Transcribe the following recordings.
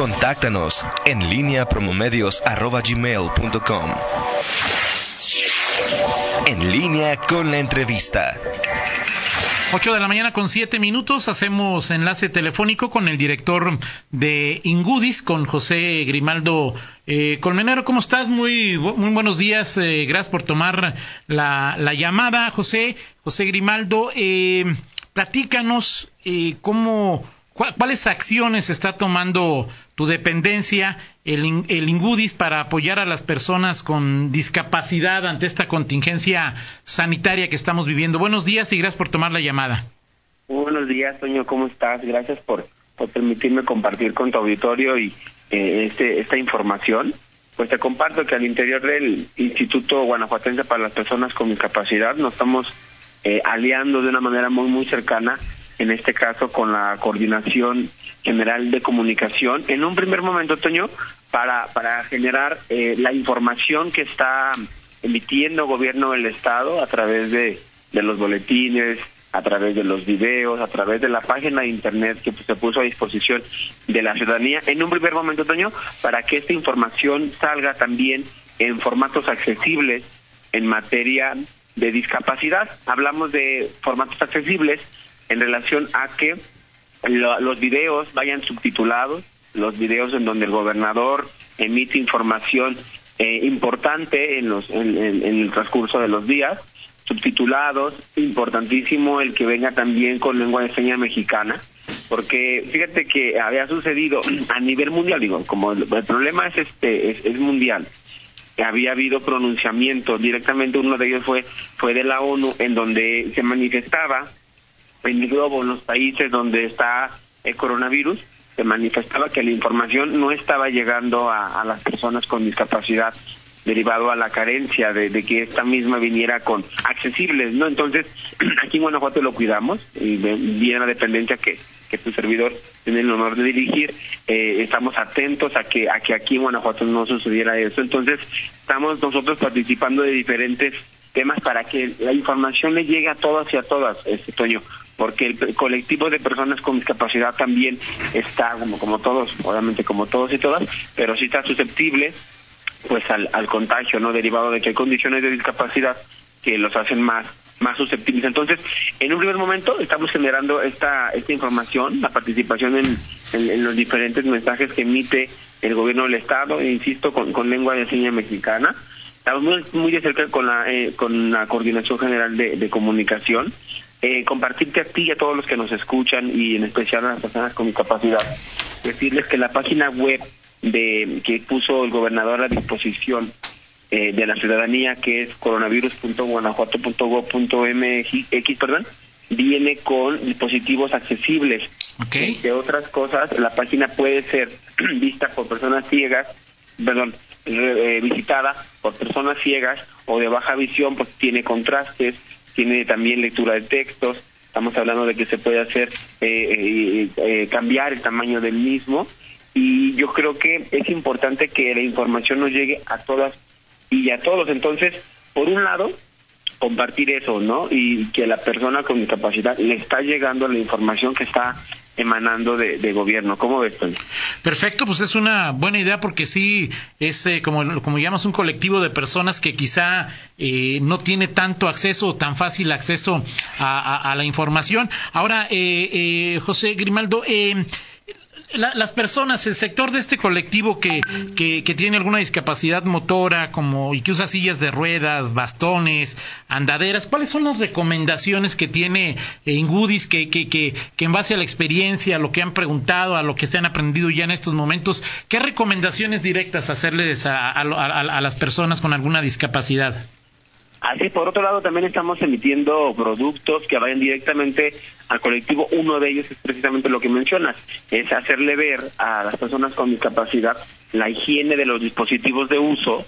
Contáctanos en línea promomedios.com. En línea con la entrevista. 8 de la mañana con 7 minutos hacemos enlace telefónico con el director de Ingudis, con José Grimaldo eh, Colmenero. ¿Cómo estás? Muy, muy buenos días. Eh, gracias por tomar la, la, llamada, José. José Grimaldo, eh, platícanos eh, cómo ¿Cuáles acciones está tomando tu dependencia, el, Ingudis, para apoyar a las personas con discapacidad ante esta contingencia sanitaria que estamos viviendo? Buenos días y gracias por tomar la llamada. Buenos días, Toño, ¿cómo estás? Gracias por, permitirme compartir con tu auditorio y eh, este, esta información. Pues te comparto que al interior del Instituto Guanajuatense para las Personas con Discapacidad nos estamos eh, aliando de una manera muy, muy cercana en este caso con la Coordinación General de Comunicación, en un primer momento, Toño, para, para generar eh, la información que está emitiendo gobierno del Estado a través de, de los boletines, a través de los videos, a través de la página de internet que se puso a disposición de la ciudadanía en un primer momento, Toño, para que esta información salga también en formatos accesibles en materia de discapacidad. Hablamos de formatos accesibles en relación a que los videos vayan subtitulados, los videos en donde el gobernador emite información eh, importante en, los, en, el transcurso de los días, subtitulados, importantísimo el que venga también con lengua de señas mexicana, porque fíjate que había sucedido a nivel mundial, digo, como el, problema es este es, es mundial, había habido pronunciamientos, directamente uno de ellos fue fue de la ONU en donde se manifestaba en el globo, en los países donde está el coronavirus, se manifestaba que la información no estaba llegando a, las personas con discapacidad derivado a la carencia de, que esta misma viniera con accesibles, ¿no? Entonces, aquí en Guanajuato lo cuidamos y viene la dependencia que, que tu servidor tiene el honor de dirigir, eh, estamos atentos a que, a que aquí en Guanajuato no sucediera eso. Entonces, estamos nosotros participando de diferentes temas para que la información le llegue a todas y a todas, este Toño porque el colectivo de personas con discapacidad también está, como, como todos, obviamente como todos y todas, pero sí está susceptible pues al, contagio, ¿no? Derivado de que hay condiciones de discapacidad que los hacen más más susceptibles. Entonces, en un primer momento estamos generando esta esta información, la participación en, los diferentes mensajes que emite el gobierno del Estado, e insisto, con, con lengua de señas mexicana. Estamos muy, muy de cerca con la, eh, con la Coordinación General de, de Comunicación eh, compartirte a ti y a todos los que nos escuchan y en especial a las personas con discapacidad, decirles que la página web de que puso el gobernador a disposición eh, de la ciudadanía, que es coronavirus.guanajuato.gov.mx, perdón, viene con dispositivos accesibles. Okay. De otras cosas, la página puede ser vista por personas ciegas, perdón, eh, visitada por personas ciegas o de baja visión, pues tiene contrastes, tiene también lectura de textos, estamos hablando de que se puede hacer, eh, eh, eh, cambiar el tamaño del mismo y yo creo que es importante que la información nos llegue a todas y a todos. Entonces, por un lado, compartir eso, ¿no? Y que la persona con discapacidad le está llegando la información que está emanando de, gobierno. ¿Cómo ves, Perfecto, pues es una buena idea porque sí es, eh, como, como llamas, un colectivo de personas que quizá eh, no tiene tanto acceso o tan fácil acceso a, la información. Ahora, eh, José Grimaldo, las personas, el sector de este colectivo que, que, tiene alguna discapacidad motora, como y que usa sillas de ruedas, bastones, andaderas, ¿cuáles son las recomendaciones que tiene Ingudis que, que, que, que en base a la experiencia, a lo que han preguntado, a lo que se han aprendido ya en estos momentos, qué recomendaciones directas hacerles a, a las personas con alguna discapacidad? Así, por otro lado, también estamos emitiendo productos que vayan directamente al colectivo. Uno de ellos es precisamente lo que mencionas, es hacerle ver a las personas con discapacidad la higiene de los dispositivos de uso.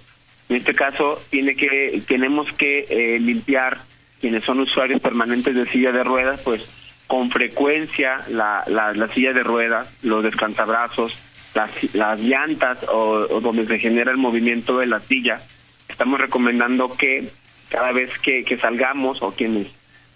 En este caso, tiene que tenemos que eh, limpiar quienes son usuarios permanentes de silla de ruedas, pues con frecuencia la, la, silla de ruedas, los descansabrazos, las, las llantas o donde se genera el movimiento de la silla. Estamos recomendando que cada vez que, salgamos o quienes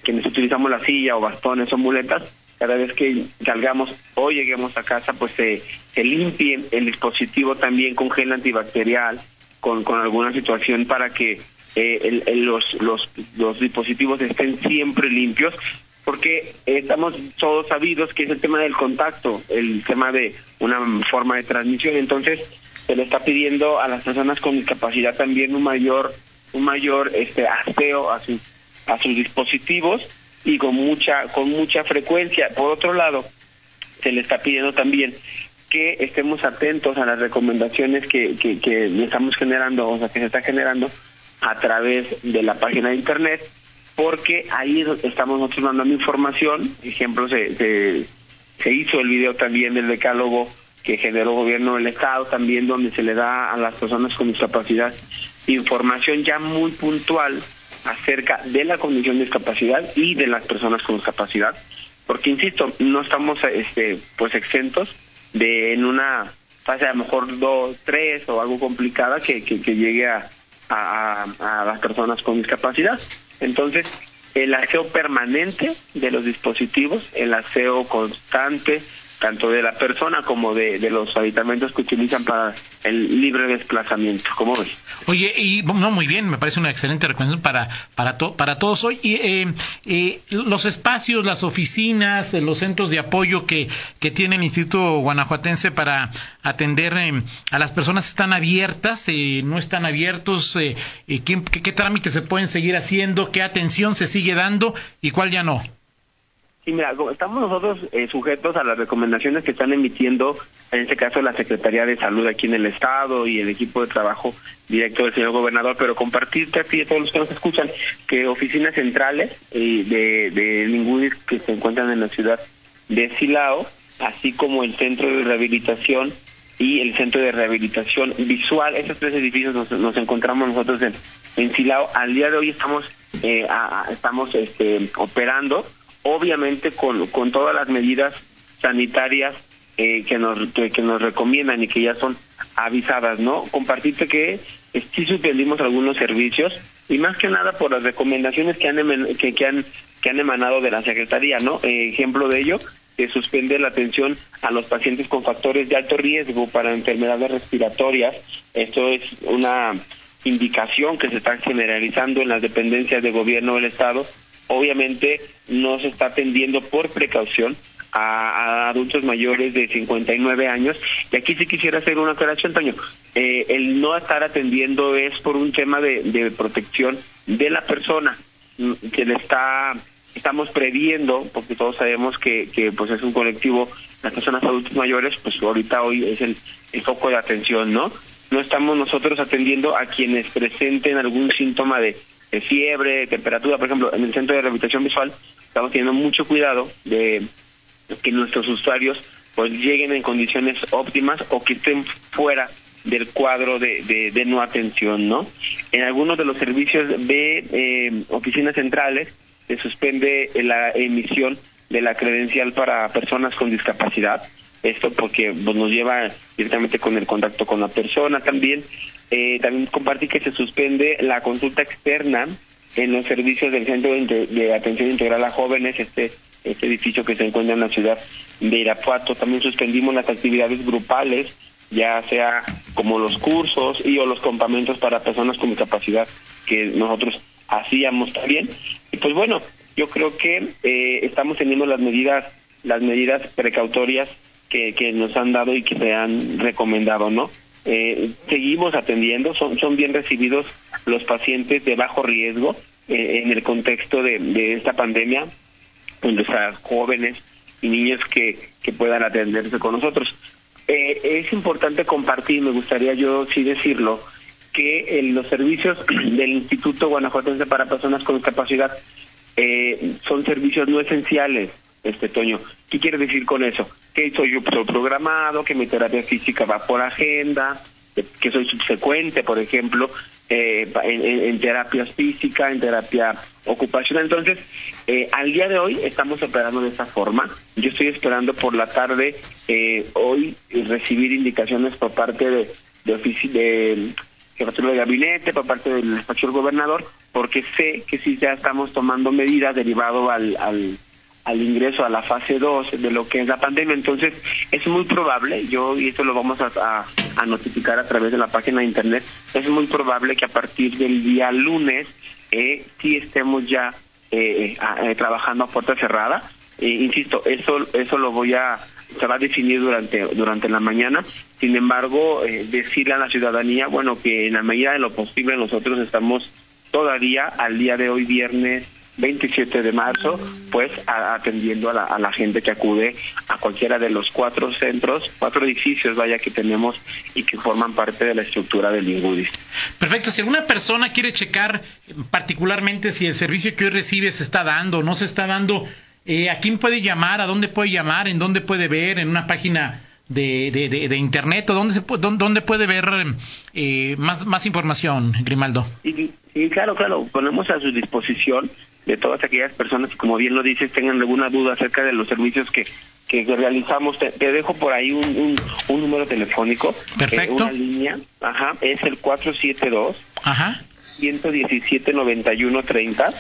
quienes utilizamos la silla o bastones o muletas, cada vez que salgamos o lleguemos a casa, pues se, se limpie el dispositivo también con gel antibacterial, con, con alguna situación para que eh, los, los, los dispositivos estén siempre limpios, porque estamos todos sabidos que es el tema del contacto, el tema de una forma de transmisión, entonces se le está pidiendo a las personas con discapacidad también un mayor un mayor este aseo a sus a sus dispositivos y con mucha con mucha frecuencia. Por otro lado, se le está pidiendo también que estemos atentos a las recomendaciones que, que, estamos generando, o sea, que se está generando a través de la página de internet, porque ahí estamos nosotros mandando información. Ejemplo, se, se hizo el video también del decálogo que generó el gobierno del Estado, también donde se le da a las personas con discapacidad información ya muy puntual acerca de la condición de discapacidad y de las personas con discapacidad, porque insisto, no estamos este pues exentos de en una fase a lo mejor dos, tres o algo complicada que, llegue a, a las personas con discapacidad. Entonces, el aseo permanente de los dispositivos, el aseo constante, tanto de la persona como de, de los aditamentos que utilizan para el libre desplazamiento. ¿Cómo ves? Oye, y no, muy bien, me parece una excelente recomendación para, para, para todos hoy. Y, eh, eh, los espacios, las oficinas, los centros de apoyo que, que tiene el Instituto Guanajuatense para atender eh, a las personas están abiertas, no están abiertos, ¿qué, qué, qué trámites se pueden seguir haciendo, qué atención se sigue dando y cuál ya no. Sí, mira, estamos nosotros eh, sujetos a las recomendaciones que están emitiendo, en este caso, la Secretaría de Salud aquí en el Estado y el equipo de trabajo directo del señor gobernador, pero compartirte aquí a todos los que nos escuchan que oficinas centrales eh, de, de que se encuentran en la ciudad de Silao, así como el Centro de Rehabilitación y el Centro de Rehabilitación Visual, esos tres edificios nos, encontramos nosotros en, en Silao. Al día de hoy estamos, eh, estamos este, operando obviamente con, con todas las medidas sanitarias eh, que nos que, nos recomiendan y que ya son avisadas, ¿no? Compartirte que sí suspendimos algunos servicios y más que nada por las recomendaciones que han que, que han que han emanado de la secretaría, ¿no? Eh, ejemplo de ello se suspende la atención a los pacientes con factores de alto riesgo para enfermedades respiratorias. Esto es una indicación que se está generalizando en las dependencias de gobierno del estado obviamente no se está atendiendo por precaución a, adultos mayores de 59 años. Y aquí sí quisiera hacer una aclaración, Toño. Eh, el no estar atendiendo es por un tema de, protección de la persona mm, que le está estamos previendo porque todos sabemos que, que pues es un colectivo las personas adultos mayores pues ahorita hoy es el, el foco de atención no no estamos nosotros atendiendo a quienes presenten algún síntoma de de fiebre, temperatura, por ejemplo, en el centro de rehabilitación visual estamos teniendo mucho cuidado de que nuestros usuarios pues lleguen en condiciones óptimas o que estén fuera del cuadro de, de, no atención, ¿no? En algunos de los servicios de eh, oficinas centrales se suspende la emisión de la credencial para personas con discapacidad. Esto porque pues, nos lleva directamente con el contacto con la persona también. Eh, también compartí que se suspende la consulta externa en los servicios del Centro de, Atención Integral a Jóvenes, este, este edificio que se encuentra en la ciudad de Irapuato. También suspendimos las actividades grupales, ya sea como los cursos y o los campamentos para personas con discapacidad que nosotros hacíamos también. Y pues bueno, yo creo que eh, estamos teniendo las medidas, las medidas precautorias que, nos han dado y que se han recomendado, ¿no? Eh, seguimos atendiendo, son, son bien recibidos los pacientes de bajo riesgo eh, en el contexto de, de esta pandemia, están jóvenes y niños que, que puedan atenderse con nosotros. Eh, es importante compartir, me gustaría yo sí decirlo, que los servicios del Instituto Guanajuatense para Personas con Discapacidad son servicios no esenciales este Toño. ¿Qué quiere decir con eso? Que soy yo programado, que mi terapia física va por agenda, que soy subsecuente, por ejemplo, eh, en, terapia física, en terapia ocupacional. Entonces, eh, al día de hoy estamos operando de esta forma. Yo estoy esperando por la tarde eh, hoy recibir indicaciones por parte de, de, de jefatura de gabinete, por parte del despacho del gobernador, porque sé que sí ya estamos tomando medidas derivado al, al al ingreso a la fase 2 de lo que es la pandemia. Entonces, es muy probable, yo, y esto lo vamos a, notificar a través de la página de internet, es muy probable que a partir del día lunes eh, sí estemos ya eh, eh, trabajando a puerta cerrada. insisto, eso, eso lo voy a se va a definir durante durante la mañana. Sin embargo, decirle a la ciudadanía, bueno, que en la medida de lo posible nosotros estamos todavía al día de hoy viernes 27 de marzo, pues atendiendo a la, a la, gente que acude a cualquiera de los cuatro centros, cuatro edificios, vaya, que tenemos y que forman parte de la estructura del Ingudis. Perfecto. Si alguna persona quiere checar particularmente si el servicio que hoy recibe se está dando o no se está dando, eh, ¿a quién puede llamar? ¿A dónde puede llamar? ¿En dónde puede ver? ¿En una página de, de, de, internet o dónde, se, dónde, puede ver eh, más, más información, Grimaldo? Y, claro, claro, ponemos a su disposición de todas aquellas personas que, como bien lo dices, tengan alguna duda acerca de los servicios que, que realizamos. Te, dejo por ahí un, un, número telefónico. Perfecto. una línea, ajá, es el 472. Ajá. 117 91 30.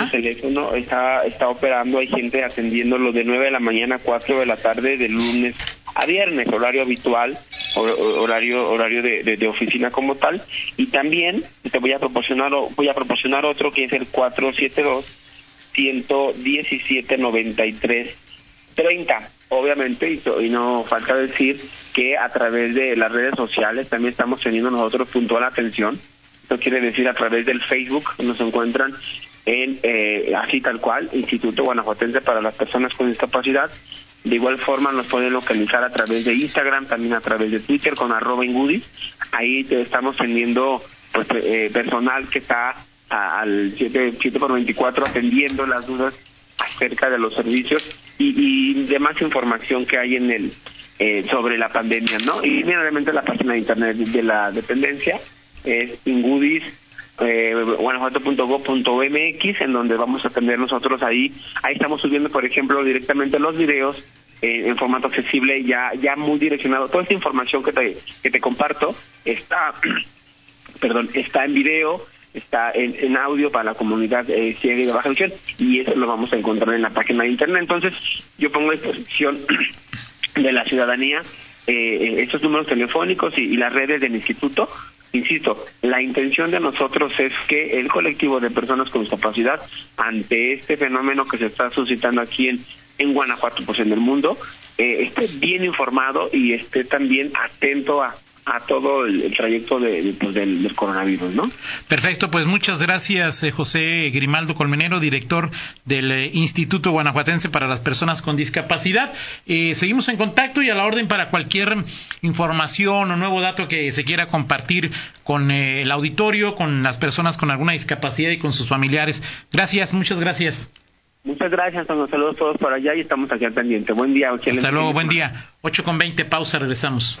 El teléfono está, está operando, hay gente atendiéndolo de 9 de la mañana a 4 de la tarde, de lunes a viernes, horario habitual, horario horario de, de, oficina como tal. Y también te voy a proporcionar voy a proporcionar otro que es el 472 117 93 30. Obviamente, y, y no falta decir que a través de las redes sociales también estamos teniendo nosotros puntual atención esto quiere decir a través del Facebook, nos encuentran en, eh, así tal cual, Instituto Guanajuatense para las Personas con Discapacidad. De igual forma nos pueden localizar a través de Instagram, también a través de Twitter con arroba ingudis. Ahí estamos teniendo pues, eh, personal que está al 7, 7 por 24 atendiendo las dudas acerca de los servicios y, y demás información que hay en el eh, sobre la pandemia, ¿no? Y obviamente la página de internet de la dependencia es ingudis eh, guanajuato.gov.mx en donde vamos a tener nosotros ahí. Ahí estamos subiendo por ejemplo directamente los videos eh, en formato accesible ya ya muy direccionado. Toda esta información que te que te comparto está perdón está en video está en, audio para la comunidad eh, ciega y de baja visión y eso lo vamos a encontrar en la página de internet. Entonces yo pongo a disposición de la ciudadanía eh, estos números telefónicos y, las redes del instituto Insisto, la intención de nosotros es que el colectivo de personas con discapacidad, ante este fenómeno que se está suscitando aquí en, en Guanajuato, pues en el mundo, eh, esté bien informado y esté también atento a, a todo el, trayecto de, pues, del, coronavirus, ¿no? Perfecto, pues muchas gracias, eh, José Grimaldo Colmenero, director del eh, Instituto Guanajuatense para las Personas con Discapacidad. Eh, seguimos en contacto y a la orden para cualquier información o nuevo dato que se quiera compartir con el auditorio, con las personas con alguna discapacidad y con sus familiares. Gracias, muchas gracias. Muchas gracias, saludos todos por allá y estamos aquí al pendiente. Buen día. Hasta luego, buen día. 8 con 20, pausa, regresamos.